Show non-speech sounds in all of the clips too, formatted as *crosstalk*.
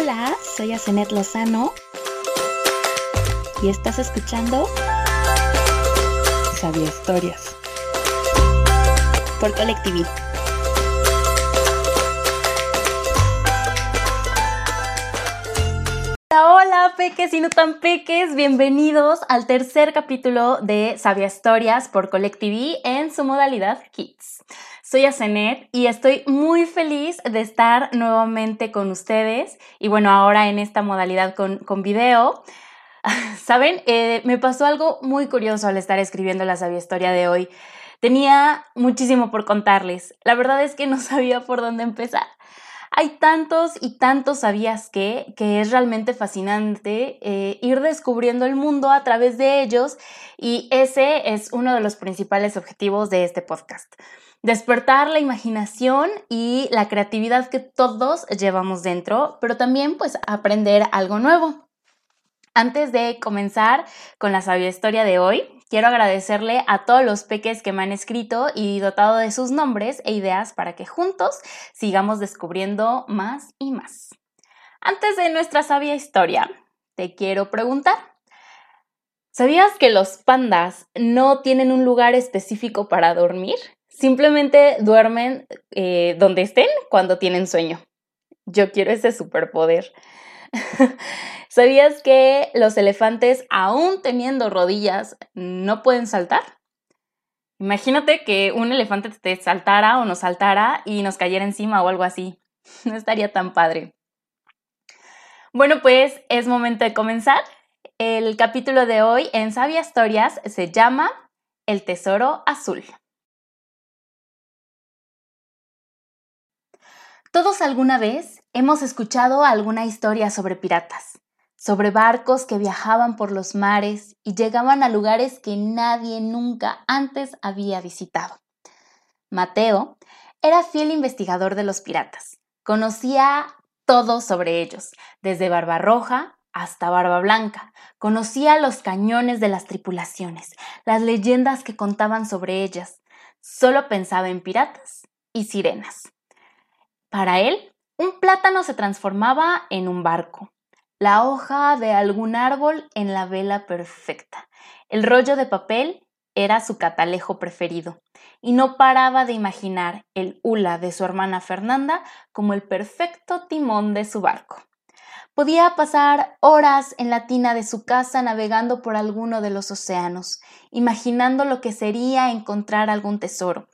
Hola, soy Asenet Lozano y estás escuchando Sabia Historias por Colectiví. Hola, peques y no tan peques, bienvenidos al tercer capítulo de Sabia Historias por Colectiví en su modalidad Kids. Soy Asenet y estoy muy feliz de estar nuevamente con ustedes y bueno, ahora en esta modalidad con, con video. *laughs* Saben, eh, me pasó algo muy curioso al estar escribiendo la sabia historia de hoy. Tenía muchísimo por contarles. La verdad es que no *laughs* sabía por dónde empezar. Hay tantos y tantos sabías que, que es realmente fascinante eh, ir descubriendo el mundo a través de ellos y ese es uno de los principales objetivos de este podcast. Despertar la imaginación y la creatividad que todos llevamos dentro, pero también pues aprender algo nuevo. Antes de comenzar con la sabia historia de hoy, quiero agradecerle a todos los peques que me han escrito y dotado de sus nombres e ideas para que juntos sigamos descubriendo más y más. Antes de nuestra sabia historia, te quiero preguntar, ¿sabías que los pandas no tienen un lugar específico para dormir? Simplemente duermen eh, donde estén cuando tienen sueño. Yo quiero ese superpoder. *laughs* ¿Sabías que los elefantes, aún teniendo rodillas, no pueden saltar? Imagínate que un elefante te saltara o nos saltara y nos cayera encima o algo así. *laughs* No estaría tan padre. Bueno, pues es momento de comenzar. El capítulo de hoy en Sabia Historias se llama El Tesoro Azul. Todos alguna vez hemos escuchado alguna historia sobre piratas sobre barcos que viajaban por los mares y llegaban a lugares que nadie nunca antes había visitado. Mateo era fiel investigador de los piratas. Conocía todo sobre ellos, desde Barba Roja hasta Barba Blanca. Conocía los cañones de las tripulaciones, las leyendas que contaban sobre ellas. Solo pensaba en piratas y sirenas. Para él, un plátano se transformaba en un barco, la hoja de algún árbol en la vela perfecta. El rollo de papel era su catalejo preferido, y no paraba de imaginar el hula de su hermana Fernanda como el perfecto timón de su barco. Podía pasar horas en la tina de su casa navegando por alguno de los océanos, imaginando lo que sería encontrar algún tesoro,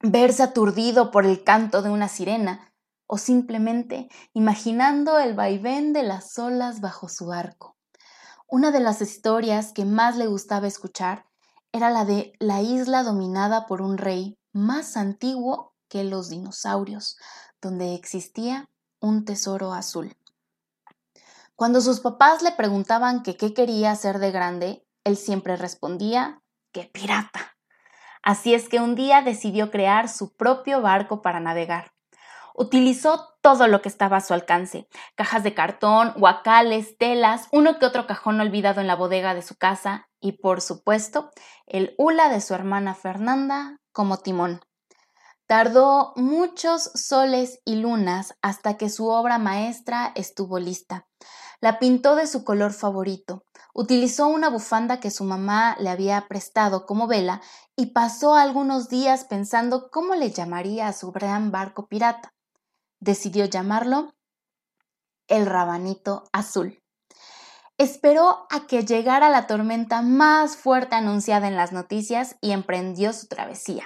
verse aturdido por el canto de una sirena, o simplemente imaginando el vaivén de las olas bajo su arco. Una de las historias que más le gustaba escuchar era la de la isla dominada por un rey más antiguo que los dinosaurios, donde existía un tesoro azul. Cuando sus papás le preguntaban qué quería hacer de grande, él siempre respondía que pirata. Así es que un día decidió crear su propio barco para navegar. Utilizó todo lo que estaba a su alcance, cajas de cartón, guacales, telas, uno que otro cajón olvidado en la bodega de su casa y, por supuesto, el hula de su hermana Fernanda como timón. Tardó muchos soles y lunas hasta que su obra maestra estuvo lista. La pintó de su color favorito, utilizó una bufanda que su mamá le había prestado como vela y pasó algunos días pensando cómo le llamaría a su gran barco pirata decidió llamarlo el rabanito azul. Esperó a que llegara la tormenta más fuerte anunciada en las noticias y emprendió su travesía.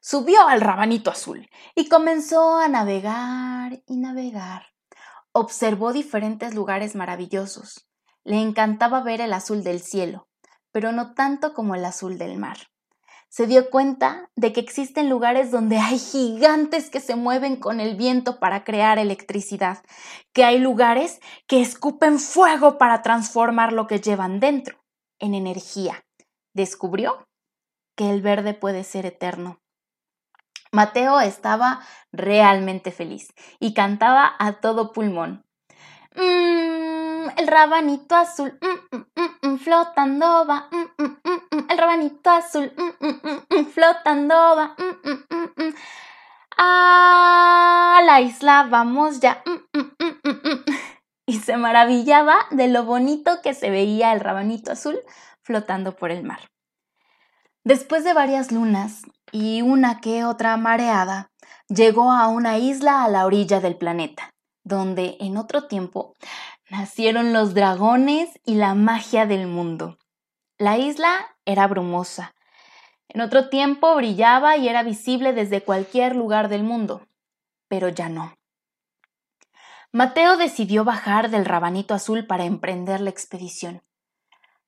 Subió al rabanito azul y comenzó a navegar y navegar. Observó diferentes lugares maravillosos. Le encantaba ver el azul del cielo, pero no tanto como el azul del mar se dio cuenta de que existen lugares donde hay gigantes que se mueven con el viento para crear electricidad, que hay lugares que escupen fuego para transformar lo que llevan dentro en energía. Descubrió que el verde puede ser eterno. Mateo estaba realmente feliz y cantaba a todo pulmón. Mmm, el rabanito azul, mm, mm, mm, flotando va, el rabanito azul, *laughs* flotando va. A la isla vamos ya. *laughs* y se maravillaba de lo bonito que se veía el rabanito azul flotando por el mar. Después de varias lunas y una que otra mareada, llegó a una isla a la orilla del planeta, donde en otro tiempo nacieron los dragones y la magia del mundo. La isla era brumosa. En otro tiempo brillaba y era visible desde cualquier lugar del mundo, pero ya no. Mateo decidió bajar del rabanito azul para emprender la expedición.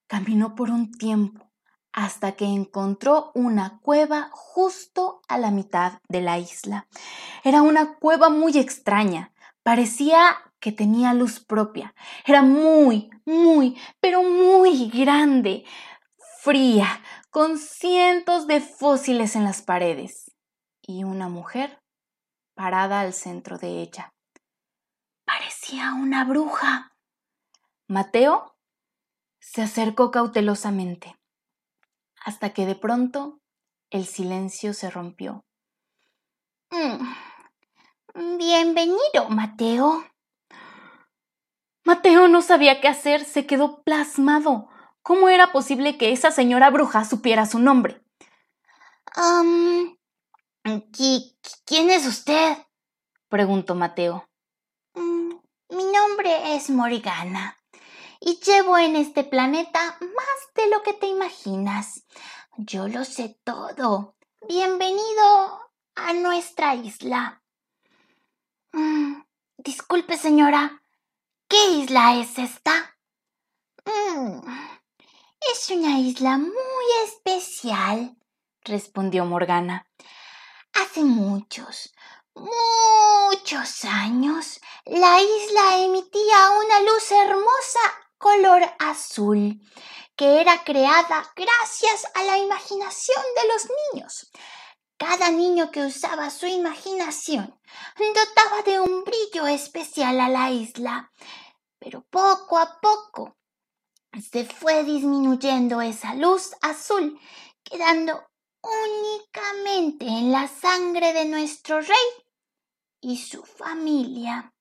Caminó por un tiempo hasta que encontró una cueva justo a la mitad de la isla. Era una cueva muy extraña. Parecía que tenía luz propia. Era muy, muy, pero muy grande, fría, con cientos de fósiles en las paredes y una mujer parada al centro de ella. Parecía una bruja. Mateo se acercó cautelosamente, hasta que de pronto el silencio se rompió. Mm, bienvenido, Mateo. Mateo no sabía qué hacer, se quedó plasmado. ¿Cómo era posible que esa señora bruja supiera su nombre? ¿Quién es usted? preguntó Mateo. Mm, mi nombre es Morgana y llevo en este planeta más de lo que te imaginas. Yo lo sé todo. Bienvenido a nuestra isla. Mm, disculpe, señora. ¿Qué isla es esta? Mm, es una isla muy especial, respondió Morgana. Hace muchos, muchos años, la isla emitía una luz hermosa color azul, que era creada gracias a la imaginación de los niños. Cada niño que usaba su imaginación dotaba de un brillo especial a la isla, pero poco a poco se fue disminuyendo esa luz azul, quedando únicamente en la sangre de nuestro rey y su familia.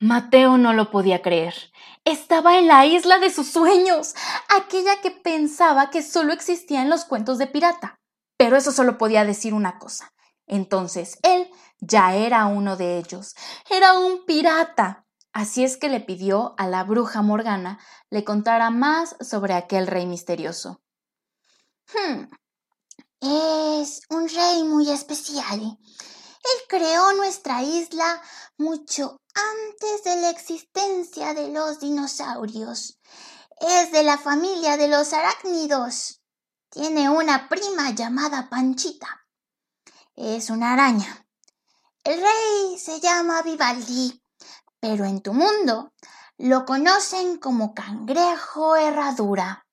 Mateo no lo podía creer. Estaba en la isla de sus sueños, aquella que pensaba que solo existía en los cuentos de pirata. Pero eso solo podía decir una cosa. Entonces él ya era uno de ellos. Era un pirata. Así es que le pidió a la bruja Morgana le contara más sobre aquel rey misterioso. Hmm. Es un rey muy especial. Él creó nuestra isla mucho antes de la existencia de los dinosaurios. Es de la familia de los arácnidos. Tiene una prima llamada Panchita. Es una araña. El rey se llama Vivaldi, pero en tu mundo lo conocen como cangrejo herradura.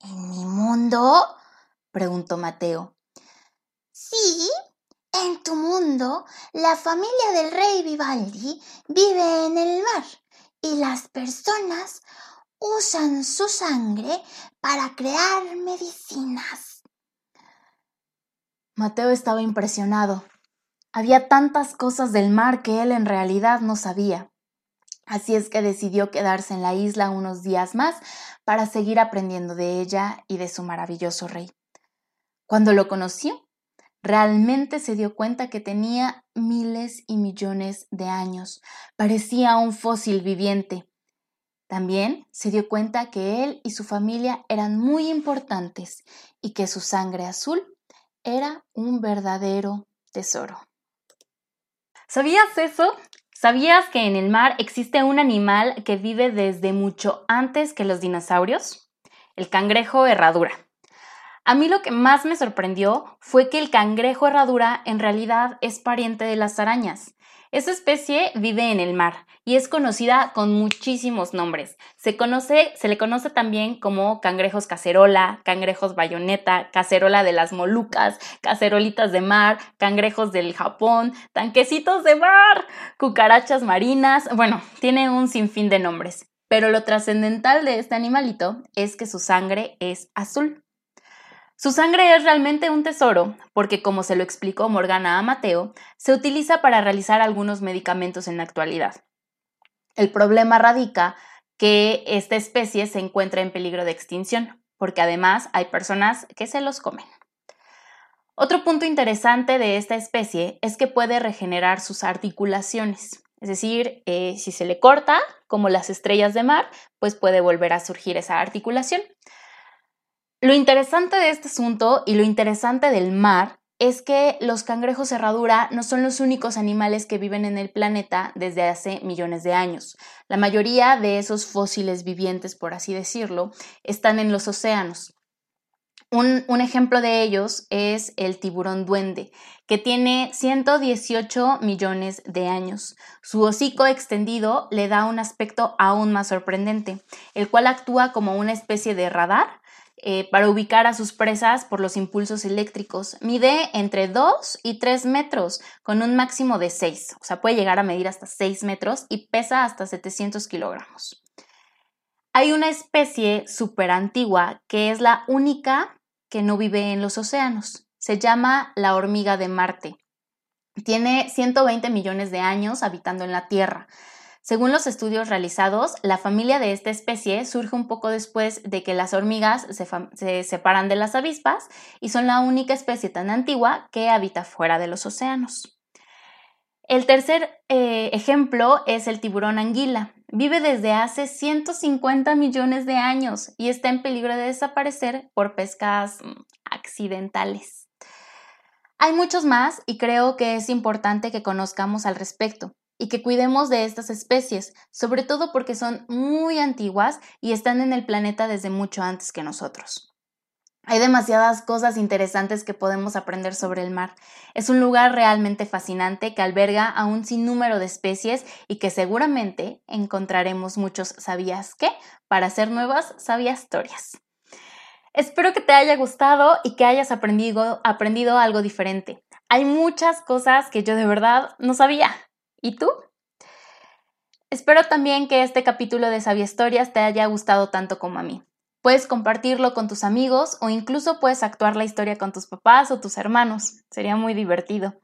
¿En mi mundo? preguntó Mateo. Sí, en tu mundo la familia del rey Vivaldi vive en el mar y las personas usan su sangre para crear medicinas. Mateo estaba impresionado. Había tantas cosas del mar que él en realidad no sabía. Así es que decidió quedarse en la isla unos días más para seguir aprendiendo de ella y de su maravilloso rey. Cuando lo conoció, realmente se dio cuenta que tenía miles y millones de años. Parecía un fósil viviente. También se dio cuenta que él y su familia eran muy importantes y que su sangre azul era un verdadero tesoro. ¿Sabías eso? ¿Sabías que en el mar existe un animal que vive desde mucho antes que los dinosaurios? El cangrejo herradura. A mí lo que más me sorprendió fue que el cangrejo herradura en realidad es pariente de las arañas. Esta especie vive en el mar y es conocida con muchísimos nombres. Se, conoce, se le conoce también como cangrejos cacerola, cangrejos bayoneta, cacerola de las Molucas, cacerolitas de mar, cangrejos del Japón, tanquecitos de mar, cucarachas marinas. Bueno, tiene un sinfín de nombres. Pero lo trascendental de este animalito es que su sangre es azul. Su sangre es realmente un tesoro, porque como se lo explicó Morgana a Mateo, se utiliza para realizar algunos medicamentos en la actualidad. El problema radica que esta especie se encuentra en peligro de extinción, porque además hay personas que se los comen. Otro punto interesante de esta especie es que puede regenerar sus articulaciones, es decir, eh, si se le corta, como las estrellas de mar, pues puede volver a surgir esa articulación. Lo interesante de este asunto y lo interesante del mar es que los cangrejos cerradura no son los únicos animales que viven en el planeta desde hace millones de años. La mayoría de esos fósiles vivientes, por así decirlo, están en los océanos. Un, un, ejemplo de ellos es el tiburón duende, que tiene 118 millones de años. Su hocico extendido le da un aspecto aún más sorprendente, el cual actúa como una especie de radar eh, para ubicar a sus presas por los impulsos eléctricos. Mide entre 2 y 3 metros, con un máximo de 6, o sea, puede llegar a medir hasta 6 metros y pesa hasta 700 kilogramos. Hay una especie súper antigua que es la única que no vive en los océanos. Se llama la hormiga de Marte. Tiene 120 millones de años habitando en la Tierra. Según los estudios realizados, la familia de esta especie surge un poco después de que las hormigas se, separan de las avispas y son la única especie tan antigua que habita fuera de los océanos. El tercer eh, ejemplo es el tiburón anguila. Vive desde hace 150 millones de años y está en peligro de desaparecer por pescas mm, accidentales. Hay muchos más y creo que es importante que conozcamos al respecto y que cuidemos de estas especies, sobre todo porque son muy antiguas y están en el planeta desde mucho antes que nosotros. Hay demasiadas cosas interesantes que podemos aprender sobre el mar. Es un lugar realmente fascinante que alberga a un sinnúmero de especies y que seguramente encontraremos muchos sabías qué para hacer nuevas sabias historias. Espero que te haya gustado y que hayas aprendido, aprendido algo diferente. Hay muchas cosas que yo de verdad no sabía. ¿Y tú? Espero también que este capítulo de Sabia Historias te haya gustado tanto como a mí. Puedes compartirlo con tus amigos o incluso puedes actuar la historia con tus papás o tus hermanos. Sería muy divertido.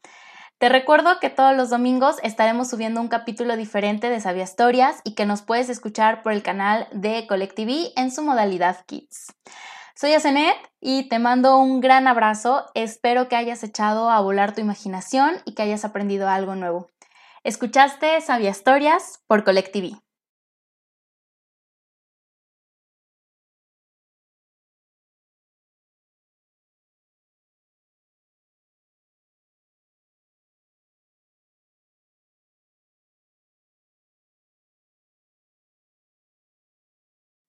Te recuerdo que todos los domingos estaremos subiendo un capítulo diferente de Sabia Historias y que nos puedes escuchar por el canal de Colectiví en su modalidad Kids. Soy Asenet y te mando un gran abrazo. Espero que hayas echado a volar tu imaginación y que hayas aprendido algo nuevo. Escuchaste Sabia Historias por Colectiví.